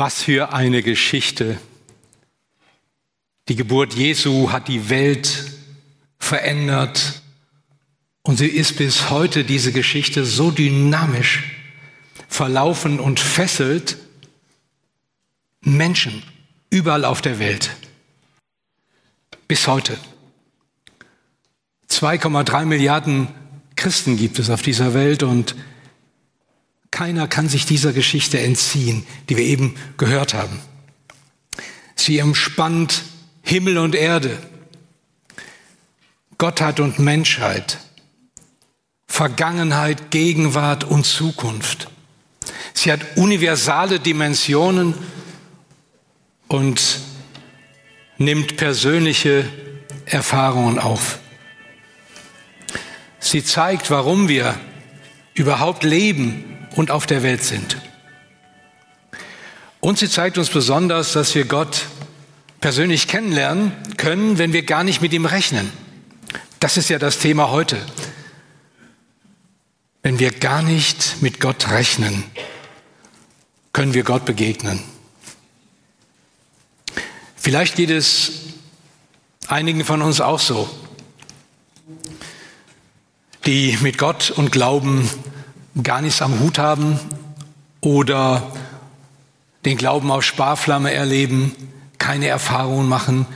Was für eine Geschichte. Die Geburt Jesu hat die Welt verändert und sie ist bis heute diese Geschichte so dynamisch verlaufen und fesselt Menschen überall auf der Welt. Bis heute. 2,3 Milliarden Christen gibt es auf dieser Welt und keiner kann sich dieser Geschichte entziehen, die wir eben gehört haben. Sie umspannt Himmel und Erde, Gottheit und Menschheit, Vergangenheit, Gegenwart und Zukunft. Sie hat universale Dimensionen und nimmt persönliche Erfahrungen auf. Sie zeigt, warum wir überhaupt leben und auf der Welt sind. Und sie zeigt uns besonders, dass wir Gott persönlich kennenlernen können, wenn wir gar nicht mit ihm rechnen. Das ist ja das Thema heute. Wenn wir gar nicht mit Gott rechnen, können wir Gott begegnen. Vielleicht geht es einigen von uns auch so, die mit Gott und Glauben gar nichts am Hut haben oder den Glauben auf Sparflamme erleben, keine Erfahrungen machen,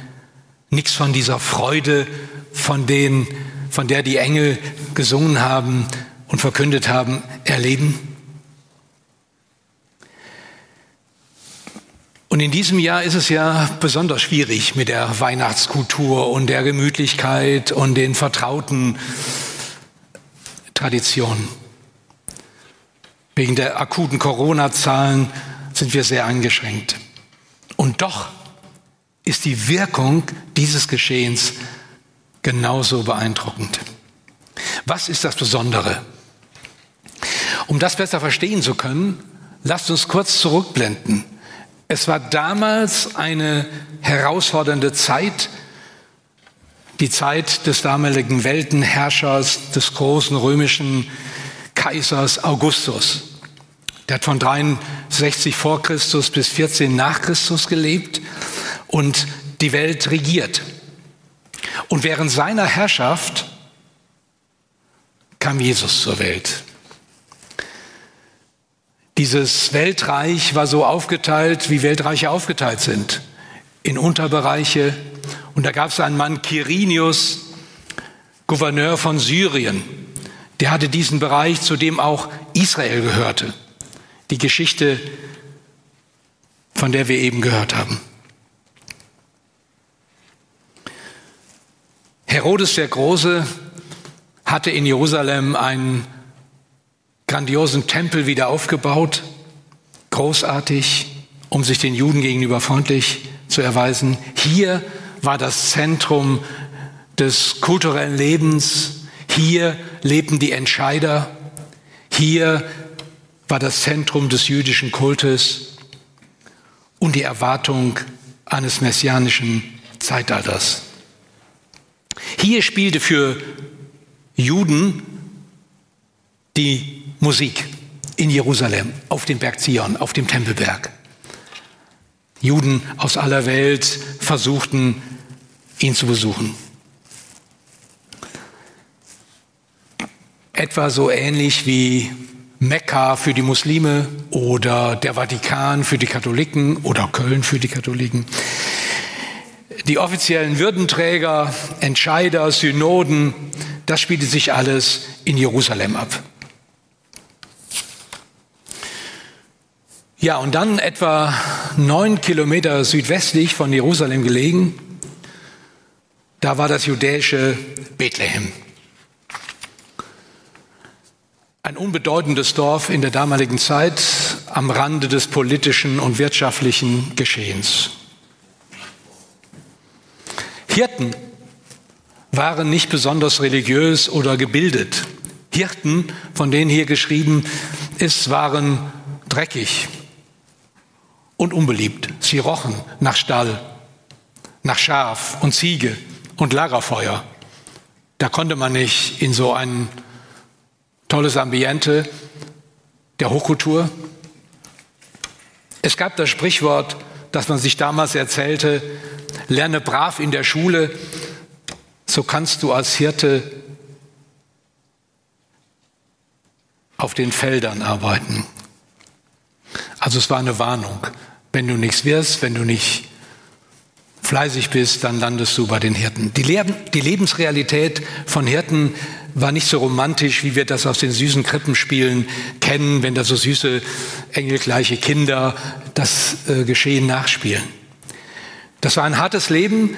nichts von dieser Freude, von, denen, von der die Engel gesungen haben und verkündet haben, erleben. Und in diesem Jahr ist es ja besonders schwierig mit der Weihnachtskultur und der Gemütlichkeit und den vertrauten Traditionen. Wegen der akuten Corona-Zahlen sind wir sehr eingeschränkt. Und doch ist die Wirkung dieses Geschehens genauso beeindruckend. Was ist das Besondere? Um das besser verstehen zu können, lasst uns kurz zurückblenden. Es war damals eine herausfordernde Zeit, die Zeit des damaligen Weltenherrschers, des großen römischen Kaisers Augustus. Der hat von 63 vor Christus bis 14 nach Christus gelebt und die Welt regiert. Und während seiner Herrschaft kam Jesus zur Welt. Dieses Weltreich war so aufgeteilt, wie Weltreiche aufgeteilt sind, in Unterbereiche. Und da gab es einen Mann, Quirinius, Gouverneur von Syrien der hatte diesen Bereich, zu dem auch Israel gehörte. Die Geschichte, von der wir eben gehört haben. Herodes der Große hatte in Jerusalem einen grandiosen Tempel wieder aufgebaut, großartig, um sich den Juden gegenüber freundlich zu erweisen. Hier war das Zentrum des kulturellen Lebens, hier lebten die Entscheider. Hier war das Zentrum des jüdischen Kultes und die Erwartung eines messianischen Zeitalters. Hier spielte für Juden die Musik in Jerusalem, auf dem Berg Zion, auf dem Tempelberg. Juden aus aller Welt versuchten, ihn zu besuchen. Etwa so ähnlich wie Mekka für die Muslime oder der Vatikan für die Katholiken oder Köln für die Katholiken. Die offiziellen Würdenträger, Entscheider, Synoden, das spielte sich alles in Jerusalem ab. Ja, und dann etwa neun Kilometer südwestlich von Jerusalem gelegen, da war das judäische Bethlehem. Ein unbedeutendes Dorf in der damaligen Zeit, am Rande des politischen und wirtschaftlichen Geschehens. Hirten waren nicht besonders religiös oder gebildet. Hirten, von denen hier geschrieben ist, waren dreckig und unbeliebt. Sie rochen nach Stall, nach Schaf und Ziege und Lagerfeuer. Da konnte man nicht in so ein tolles Ambiente der Hochkultur. Es gab das Sprichwort, das man sich damals erzählte, lerne brav in der Schule, so kannst du als Hirte auf den Feldern arbeiten. Also es war eine Warnung. Wenn du nichts wirst, wenn du nicht fleißig bist, dann landest du bei den Hirten. Die, Leben, die Lebensrealität von Hirten war nicht so romantisch, wie wir das aus den süßen Krippenspielen kennen, wenn da so süße, engelgleiche Kinder das äh, Geschehen nachspielen. Das war ein hartes Leben,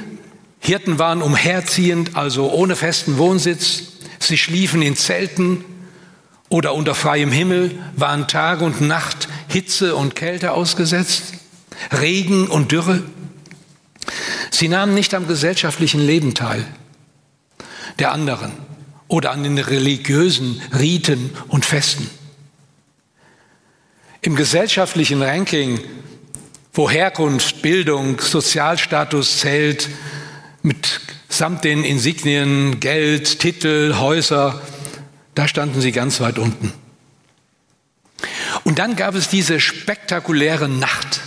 Hirten waren umherziehend, also ohne festen Wohnsitz. Sie schliefen in Zelten oder unter freiem Himmel, waren Tag und Nacht Hitze und Kälte ausgesetzt, Regen und Dürre. Sie nahmen nicht am gesellschaftlichen Leben teil der anderen oder an den religiösen Riten und Festen. Im gesellschaftlichen Ranking, wo Herkunft, Bildung, Sozialstatus zählt, mit samt den Insignien, Geld, Titel, Häuser, da standen sie ganz weit unten. Und dann gab es diese spektakuläre Nacht,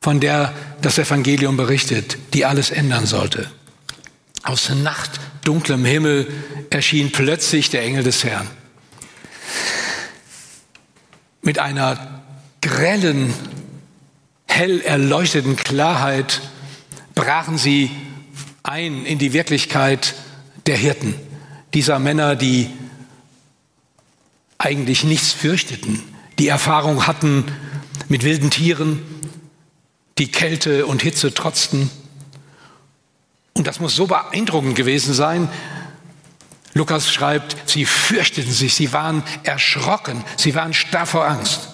von der das Evangelium berichtet, die alles ändern sollte. Aus Nacht, dunklem Himmel erschien plötzlich der Engel des Herrn. Mit einer grellen, hell erleuchteten Klarheit brachen sie ein in die Wirklichkeit der Hirten, dieser Männer, die eigentlich nichts fürchteten, die Erfahrung hatten mit wilden Tieren, die Kälte und Hitze trotzten. Und das muss so beeindruckend gewesen sein. Lukas schreibt, sie fürchteten sich, sie waren erschrocken, sie waren starr vor Angst.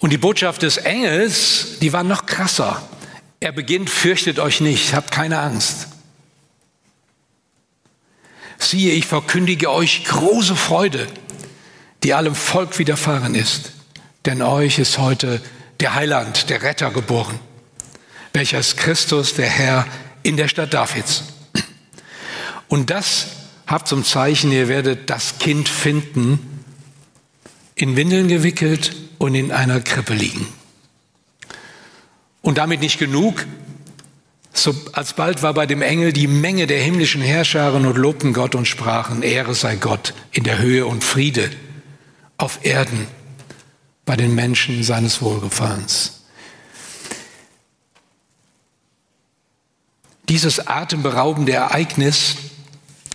Und die Botschaft des Engels, die war noch krasser. Er beginnt, fürchtet euch nicht, habt keine Angst. Siehe, ich verkündige euch große Freude, die allem Volk widerfahren ist. Denn euch ist heute der Heiland, der Retter geboren, welcher ist Christus, der Herr in der Stadt Davids. Und das habt zum Zeichen, ihr werdet das Kind finden, in Windeln gewickelt und in einer Krippe liegen. Und damit nicht genug. So alsbald war bei dem Engel die Menge der himmlischen Herrscharen und lobten Gott und sprachen, Ehre sei Gott in der Höhe und Friede auf Erden bei den Menschen seines Wohlgefallens. Dieses atemberaubende Ereignis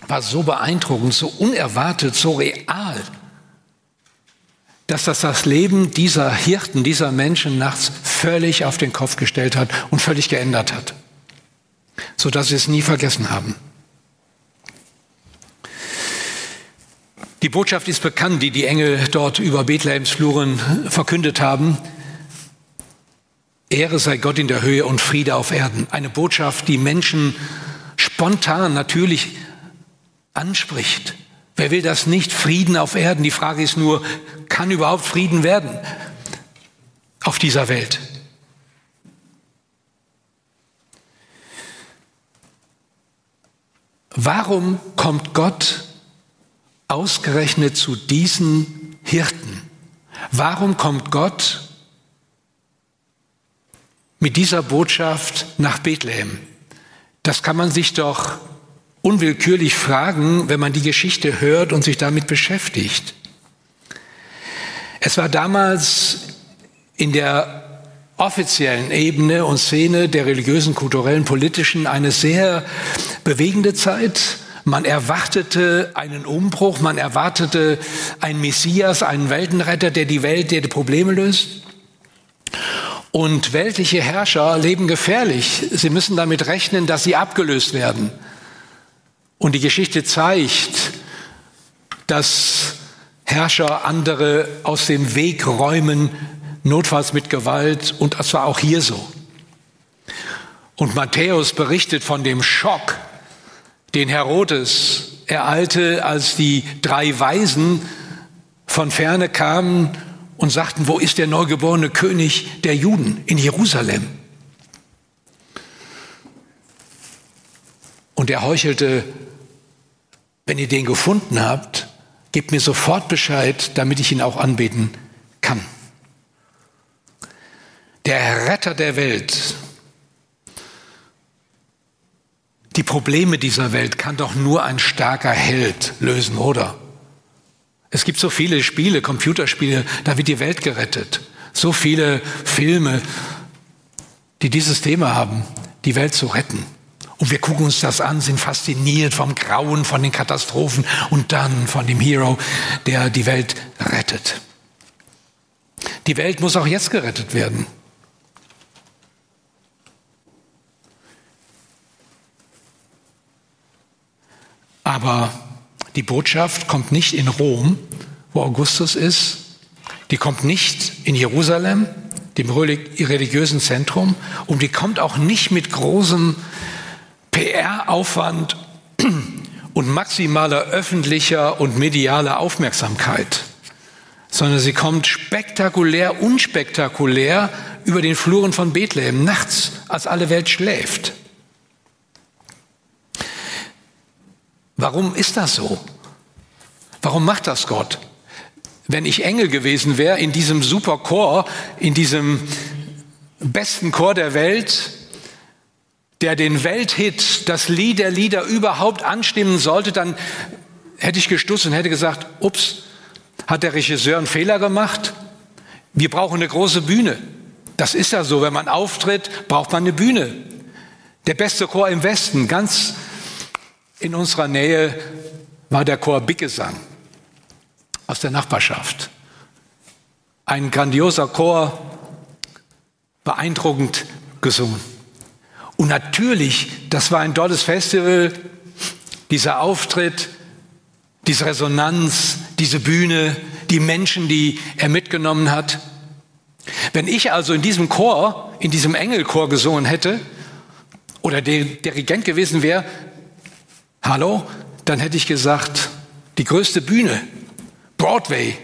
war so beeindruckend, so unerwartet, so real, dass das das Leben dieser Hirten, dieser Menschen nachts völlig auf den Kopf gestellt hat und völlig geändert hat, sodass sie es nie vergessen haben. Die Botschaft ist bekannt, die die Engel dort über Bethlehems Fluren verkündet haben. Ehre sei Gott in der Höhe und Friede auf Erden. Eine Botschaft, die Menschen spontan natürlich anspricht. Wer will das nicht? Frieden auf Erden. Die Frage ist nur, kann überhaupt Frieden werden auf dieser Welt? Warum kommt Gott ausgerechnet zu diesen Hirten? Warum kommt Gott mit dieser Botschaft nach Bethlehem? Das kann man sich doch unwillkürlich fragen, wenn man die Geschichte hört und sich damit beschäftigt. Es war damals in der offiziellen Ebene und Szene der religiösen, kulturellen, politischen eine sehr bewegende Zeit. Man erwartete einen Umbruch, man erwartete einen Messias, einen Weltenretter, der die Welt, der die Probleme löst. Und weltliche Herrscher leben gefährlich. Sie müssen damit rechnen, dass sie abgelöst werden. Und die Geschichte zeigt, dass Herrscher andere aus dem Weg räumen, notfalls mit Gewalt. Und das war auch hier so. Und Matthäus berichtet von dem Schock, den Herodes ereilte, als die drei Weisen von ferne kamen und sagten, wo ist der neugeborene König der Juden in Jerusalem? Und er heuchelte, wenn ihr den gefunden habt, gebt mir sofort Bescheid, damit ich ihn auch anbeten kann. Der Retter der Welt, die Probleme dieser Welt kann doch nur ein starker Held lösen, oder? Es gibt so viele Spiele, Computerspiele, da wird die Welt gerettet. So viele Filme, die dieses Thema haben, die Welt zu retten. Und wir gucken uns das an, sind fasziniert vom Grauen, von den Katastrophen und dann von dem Hero, der die Welt rettet. Die Welt muss auch jetzt gerettet werden. Aber die Botschaft kommt nicht in Rom, wo Augustus ist. Die kommt nicht in Jerusalem, dem religiösen Zentrum. Und die kommt auch nicht mit großem PR-Aufwand und maximaler öffentlicher und medialer Aufmerksamkeit, sondern sie kommt spektakulär, unspektakulär über den Fluren von Bethlehem, nachts, als alle Welt schläft. Warum ist das so? Warum macht das Gott? Wenn ich Engel gewesen wäre in diesem super Chor, in diesem besten Chor der Welt, der den Welthit, das Lied der Lieder überhaupt anstimmen sollte, dann hätte ich gestutzt und hätte gesagt, ups, hat der Regisseur einen Fehler gemacht? Wir brauchen eine große Bühne. Das ist ja so, wenn man auftritt, braucht man eine Bühne. Der beste Chor im Westen, ganz in unserer Nähe war der Chor Bicgesang aus der Nachbarschaft. Ein grandioser Chor, beeindruckend gesungen. Und natürlich, das war ein tolles Festival, dieser Auftritt, diese Resonanz, diese Bühne, die Menschen, die er mitgenommen hat. Wenn ich also in diesem Chor, in diesem Engelchor gesungen hätte oder der Dirigent gewesen wäre, Hallo? Dann hätte ich gesagt, die größte Bühne, Broadway,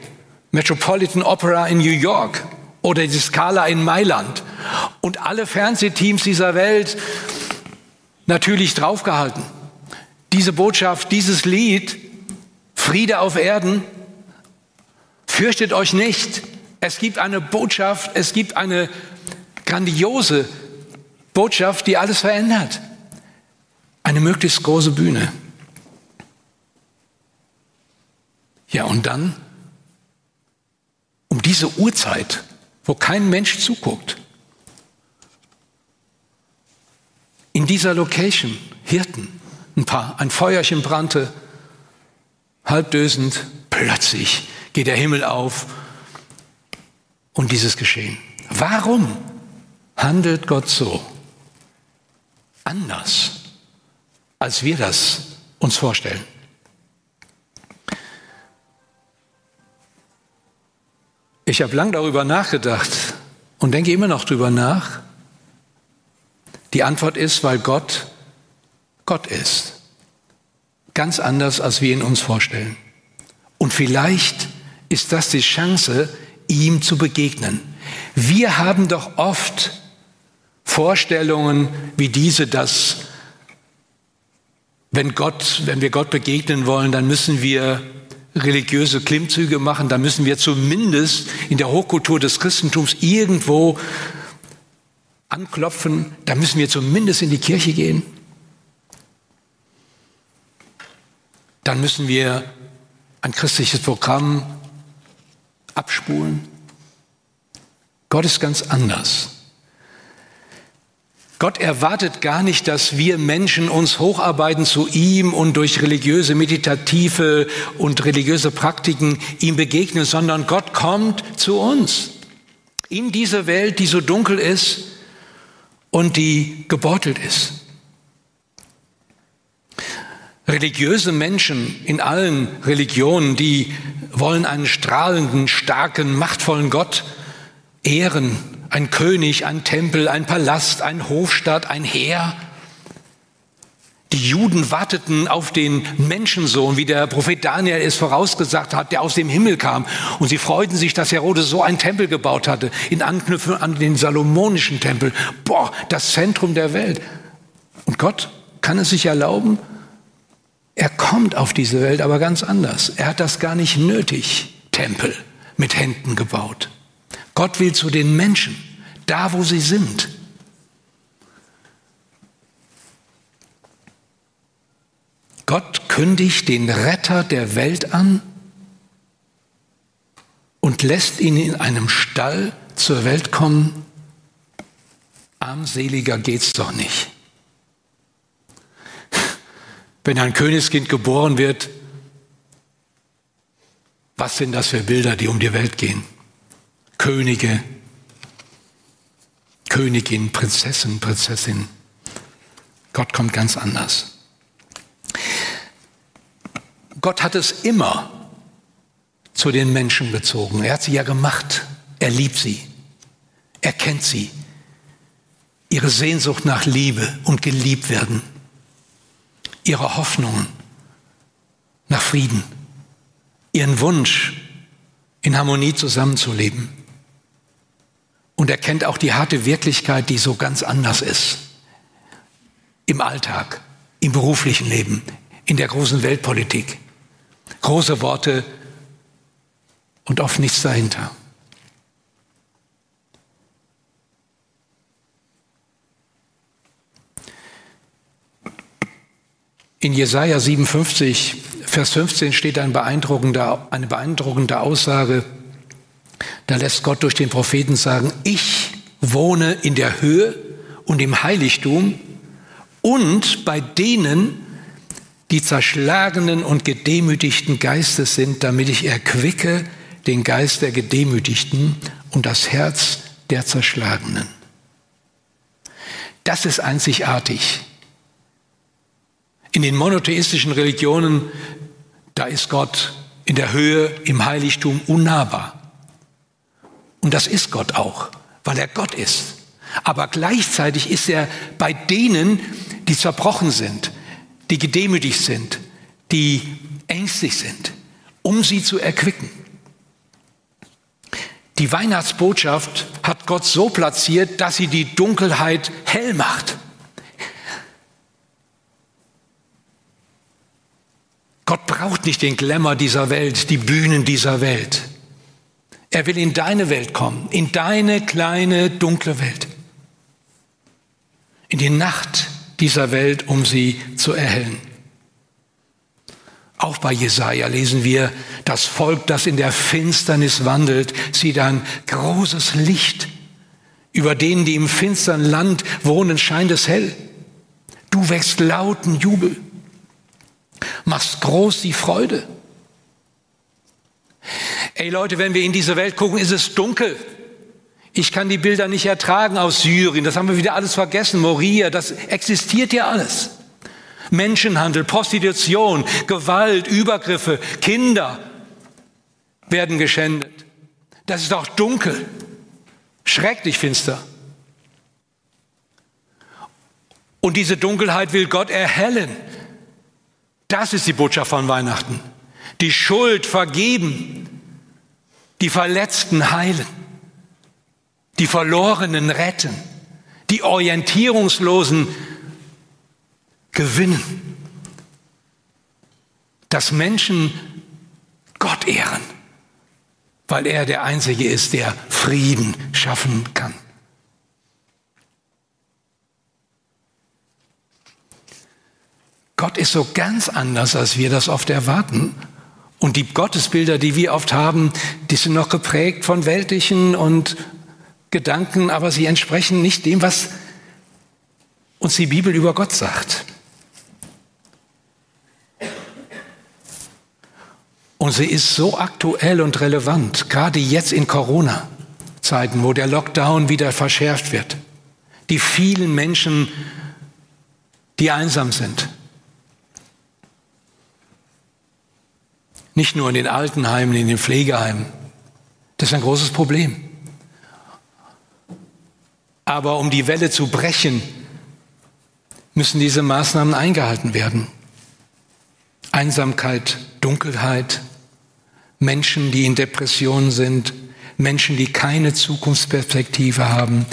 Metropolitan Opera in New York oder die Scala in Mailand und alle Fernsehteams dieser Welt natürlich draufgehalten. Diese Botschaft, dieses Lied, Friede auf Erden, fürchtet euch nicht. Es gibt eine Botschaft, es gibt eine grandiose Botschaft, die alles verändert. Eine möglichst große Bühne. Ja, und dann um diese Uhrzeit, wo kein Mensch zuguckt, in dieser Location, Hirten, ein paar, ein Feuerchen brannte, halbdösend, plötzlich geht der Himmel auf und dieses Geschehen. Warum handelt Gott so? Anders als wir das uns vorstellen. Ich habe lang darüber nachgedacht und denke immer noch darüber nach. Die Antwort ist, weil Gott Gott ist. Ganz anders, als wir ihn uns vorstellen. Und vielleicht ist das die Chance, ihm zu begegnen. Wir haben doch oft Vorstellungen wie diese, dass wenn Gott, wenn wir Gott begegnen wollen, dann müssen wir religiöse Klimmzüge machen, dann müssen wir zumindest in der Hochkultur des Christentums irgendwo anklopfen, da müssen wir zumindest in die Kirche gehen. Dann müssen wir ein christliches Programm abspulen. Gott ist ganz anders. Gott erwartet gar nicht, dass wir Menschen uns hocharbeiten zu ihm und durch religiöse, meditative und religiöse Praktiken ihm begegnen, sondern Gott kommt zu uns in diese Welt, die so dunkel ist und die gebeutelt ist. Religiöse Menschen in allen Religionen, die wollen einen strahlenden, starken, machtvollen Gott ehren. Ein König, ein Tempel, ein Palast, ein Hofstaat, ein Heer. Die Juden warteten auf den Menschensohn, wie der Prophet Daniel es vorausgesagt hat, der aus dem Himmel kam. Und sie freuten sich, dass Herodes so einen Tempel gebaut hatte, in Anknüpfung an den salomonischen Tempel. Boah, das Zentrum der Welt. Und Gott kann es sich erlauben, er kommt auf diese Welt aber ganz anders. Er hat das gar nicht nötig, Tempel mit Händen gebaut. Gott will zu den Menschen, da wo sie sind. Gott kündigt den Retter der Welt an und lässt ihn in einem Stall zur Welt kommen. Armseliger geht's doch nicht. Wenn ein Königskind geboren wird, was sind das für Bilder, die um die Welt gehen? Könige, Königin, Prinzessin, Prinzessin. Gott kommt ganz anders. Gott hat es immer zu den Menschen bezogen. Er hat sie ja gemacht. Er liebt sie. Er kennt sie. Ihre Sehnsucht nach Liebe und geliebt werden ihre Hoffnungen nach Frieden, ihren Wunsch, in Harmonie zusammenzuleben. Und er kennt auch die harte Wirklichkeit, die so ganz anders ist. Im Alltag, im beruflichen Leben, in der großen Weltpolitik. Große Worte und oft nichts dahinter. In Jesaja 57, Vers 15 steht ein beeindruckender, eine beeindruckende Aussage. Da lässt Gott durch den Propheten sagen, ich wohne in der Höhe und im Heiligtum und bei denen, die zerschlagenen und gedemütigten Geistes sind, damit ich erquicke den Geist der Gedemütigten und das Herz der Zerschlagenen. Das ist einzigartig. In den monotheistischen Religionen, da ist Gott in der Höhe, im Heiligtum unnahbar. Und das ist Gott auch, weil er Gott ist. Aber gleichzeitig ist er bei denen, die zerbrochen sind, die gedemütigt sind, die ängstlich sind, um sie zu erquicken. Die Weihnachtsbotschaft hat Gott so platziert, dass sie die Dunkelheit hell macht. Gott braucht nicht den Glamour dieser Welt, die Bühnen dieser Welt. Er will in deine Welt kommen, in deine kleine dunkle Welt, in die Nacht dieser Welt, um sie zu erhellen. Auch bei Jesaja lesen wir, das Volk, das in der Finsternis wandelt, sieht ein großes Licht. Über denen, die im finstern Land wohnen, scheint es hell. Du wächst lauten Jubel machst groß die Freude. Ey Leute, wenn wir in diese Welt gucken, ist es dunkel. Ich kann die Bilder nicht ertragen aus Syrien. Das haben wir wieder alles vergessen. Moria, das existiert ja alles. Menschenhandel, Prostitution, Gewalt, Übergriffe, Kinder werden geschändet. Das ist auch dunkel, schrecklich finster. Und diese Dunkelheit will Gott erhellen. Das ist die Botschaft von Weihnachten. Die Schuld vergeben, die Verletzten heilen, die Verlorenen retten, die Orientierungslosen gewinnen, dass Menschen Gott ehren, weil er der Einzige ist, der Frieden schaffen kann. Gott ist so ganz anders, als wir das oft erwarten. Und die Gottesbilder, die wir oft haben, die sind noch geprägt von weltlichen und Gedanken, aber sie entsprechen nicht dem, was uns die Bibel über Gott sagt. Und sie ist so aktuell und relevant, gerade jetzt in Corona-Zeiten, wo der Lockdown wieder verschärft wird. Die vielen Menschen, die einsam sind, Nicht nur in den Altenheimen, in den Pflegeheimen. Das ist ein großes Problem. Aber um die Welle zu brechen, müssen diese Maßnahmen eingehalten werden. Einsamkeit, Dunkelheit, Menschen, die in Depressionen sind, Menschen, die keine Zukunftsperspektive haben,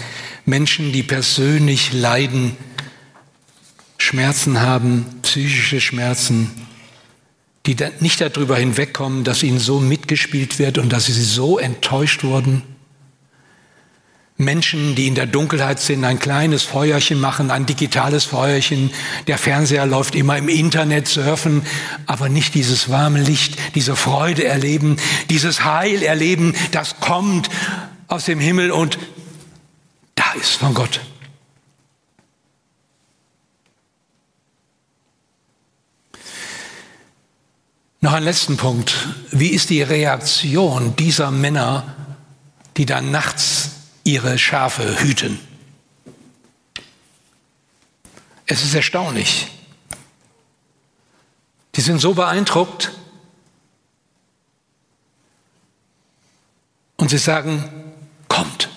Menschen, die persönlich leiden, Schmerzen haben, psychische Schmerzen, die nicht darüber hinwegkommen, dass ihnen so mitgespielt wird und dass sie so enttäuscht wurden. Menschen, die in der Dunkelheit sind, ein kleines Feuerchen machen, ein digitales Feuerchen. Der Fernseher läuft immer im Internet surfen, aber nicht dieses warme Licht, diese Freude erleben, dieses Heil erleben, das kommt aus dem Himmel und da ist von Gott. Noch ein letzten Punkt. Wie ist die Reaktion dieser Männer, die dann nachts ihre Schafe hüten? Es ist erstaunlich. Die sind so beeindruckt und sie sagen, kommt,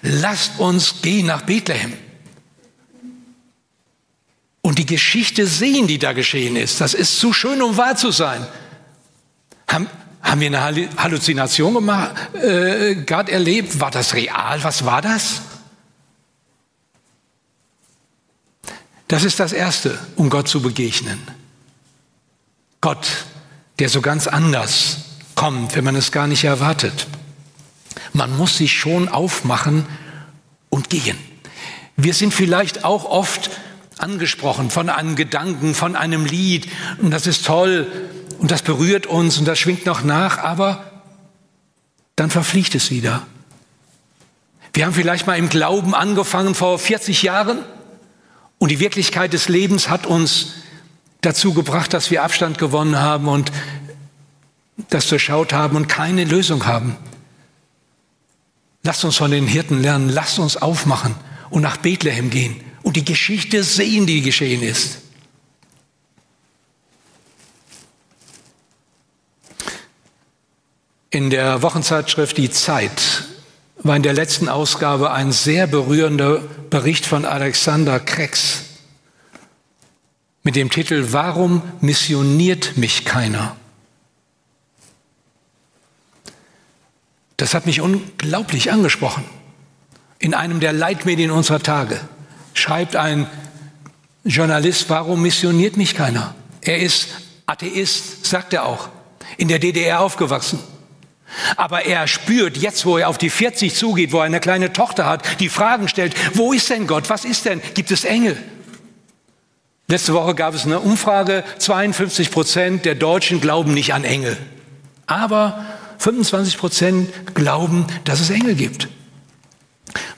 lasst uns gehen nach Bethlehem und die Geschichte sehen, die da geschehen ist. Das ist zu schön, um wahr zu sein. Haben, haben wir eine Halluzination gemacht, äh, gerade erlebt? War das real? Was war das? Das ist das Erste, um Gott zu begegnen. Gott, der so ganz anders kommt, wenn man es gar nicht erwartet. Man muss sich schon aufmachen und gehen. Wir sind vielleicht auch oft angesprochen von einem Gedanken, von einem Lied. Und das ist toll. Und das berührt uns und das schwingt noch nach, aber dann verfliegt es wieder. Wir haben vielleicht mal im Glauben angefangen vor 40 Jahren. Und die Wirklichkeit des Lebens hat uns dazu gebracht, dass wir Abstand gewonnen haben und das durchschaut haben und keine Lösung haben. Lasst uns von den Hirten lernen, lasst uns aufmachen und nach Bethlehem gehen und die Geschichte sehen, die geschehen ist. In der Wochenzeitschrift Die Zeit war in der letzten Ausgabe ein sehr berührender Bericht von Alexander Krex mit dem Titel Warum missioniert mich keiner? Das hat mich unglaublich angesprochen in einem der Leitmedien unserer Tage schreibt ein Journalist, warum missioniert mich keiner? Er ist Atheist, sagt er auch, in der DDR aufgewachsen. Aber er spürt jetzt, wo er auf die 40 zugeht, wo er eine kleine Tochter hat, die Fragen stellt, wo ist denn Gott? Was ist denn? Gibt es Engel? Letzte Woche gab es eine Umfrage, 52 Prozent der Deutschen glauben nicht an Engel. Aber 25 Prozent glauben, dass es Engel gibt.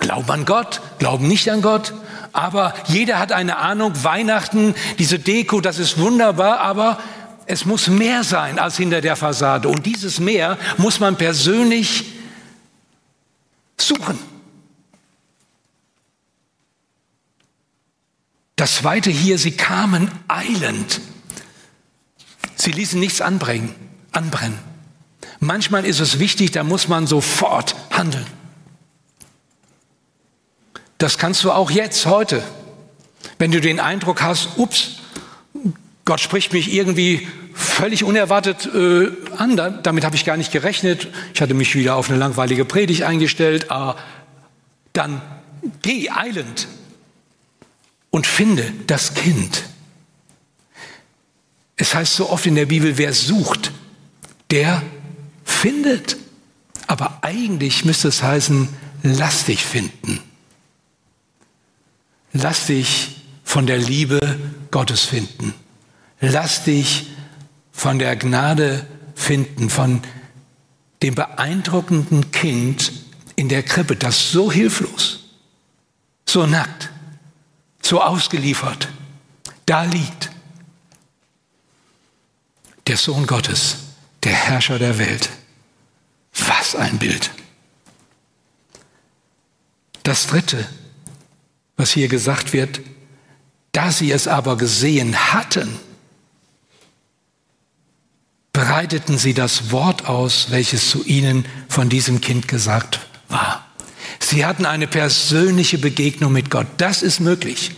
Glauben an Gott, glauben nicht an Gott, aber jeder hat eine Ahnung, Weihnachten, diese Deko, das ist wunderbar, aber es muss mehr sein als hinter der Fassade. Und dieses Mehr muss man persönlich suchen. Das zweite hier, sie kamen eilend. Sie ließen nichts anbrennen, anbrennen. Manchmal ist es wichtig, da muss man sofort handeln. Das kannst du auch jetzt, heute. Wenn du den Eindruck hast, ups, Gott spricht mich irgendwie völlig unerwartet äh, an, damit habe ich gar nicht gerechnet, ich hatte mich wieder auf eine langweilige Predigt eingestellt, äh, dann geh eilend und finde das Kind. Es heißt so oft in der Bibel, wer sucht, der findet. Aber eigentlich müsste es heißen, lass dich finden. Lass dich von der Liebe Gottes finden. Lass dich von der Gnade finden, von dem beeindruckenden Kind in der Krippe, das so hilflos, so nackt, so ausgeliefert da liegt. Der Sohn Gottes, der Herrscher der Welt. Was ein Bild. Das Dritte, was hier gesagt wird, da sie es aber gesehen hatten, breiteten sie das Wort aus, welches zu ihnen von diesem Kind gesagt war. Sie hatten eine persönliche Begegnung mit Gott. Das ist möglich.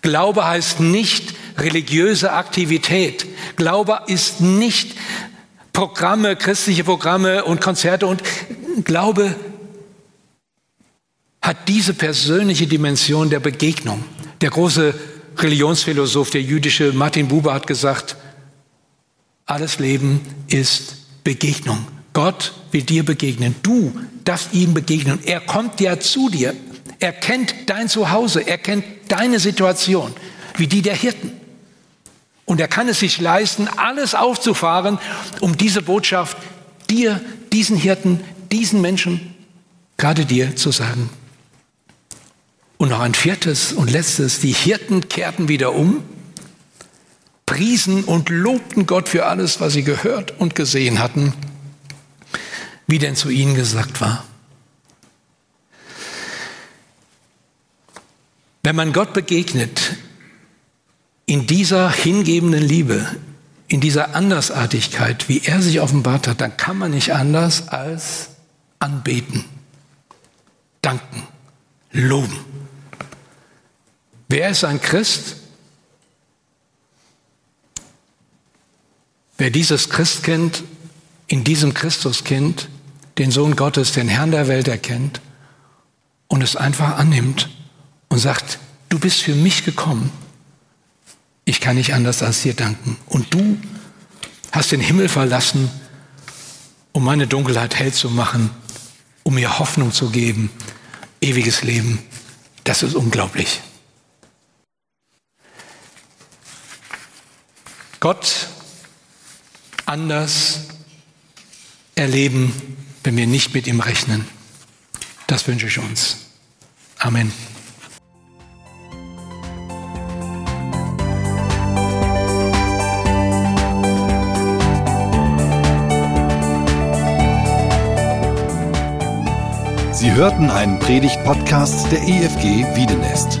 Glaube heißt nicht religiöse Aktivität. Glaube ist nicht Programme, christliche Programme und Konzerte und Glaube hat diese persönliche Dimension der Begegnung. Der große Religionsphilosoph, der jüdische Martin Buber hat gesagt, alles Leben ist Begegnung. Gott will dir begegnen. Du darfst ihm begegnen. Er kommt ja zu dir. Er kennt dein Zuhause. Er kennt deine Situation, wie die der Hirten. Und er kann es sich leisten, alles aufzufahren, um diese Botschaft dir, diesen Hirten, diesen Menschen, gerade dir zu sagen. Und noch ein viertes und letztes, die Hirten kehrten wieder um, priesen und lobten Gott für alles, was sie gehört und gesehen hatten, wie denn zu ihnen gesagt war. Wenn man Gott begegnet, in dieser hingebenden Liebe, in dieser Andersartigkeit, wie er sich offenbart hat, dann kann man nicht anders als anbeten, danken, loben. Wer ist ein Christ? Wer dieses Christkind in diesem Christuskind, den Sohn Gottes, den Herrn der Welt erkennt und es einfach annimmt und sagt, du bist für mich gekommen, ich kann nicht anders als dir danken. Und du hast den Himmel verlassen, um meine Dunkelheit hell zu machen, um mir Hoffnung zu geben, ewiges Leben. Das ist unglaublich. Gott anders erleben, wenn wir nicht mit ihm rechnen. Das wünsche ich uns. Amen. Sie hörten einen Predigt-Podcast der EFG Wiedenest.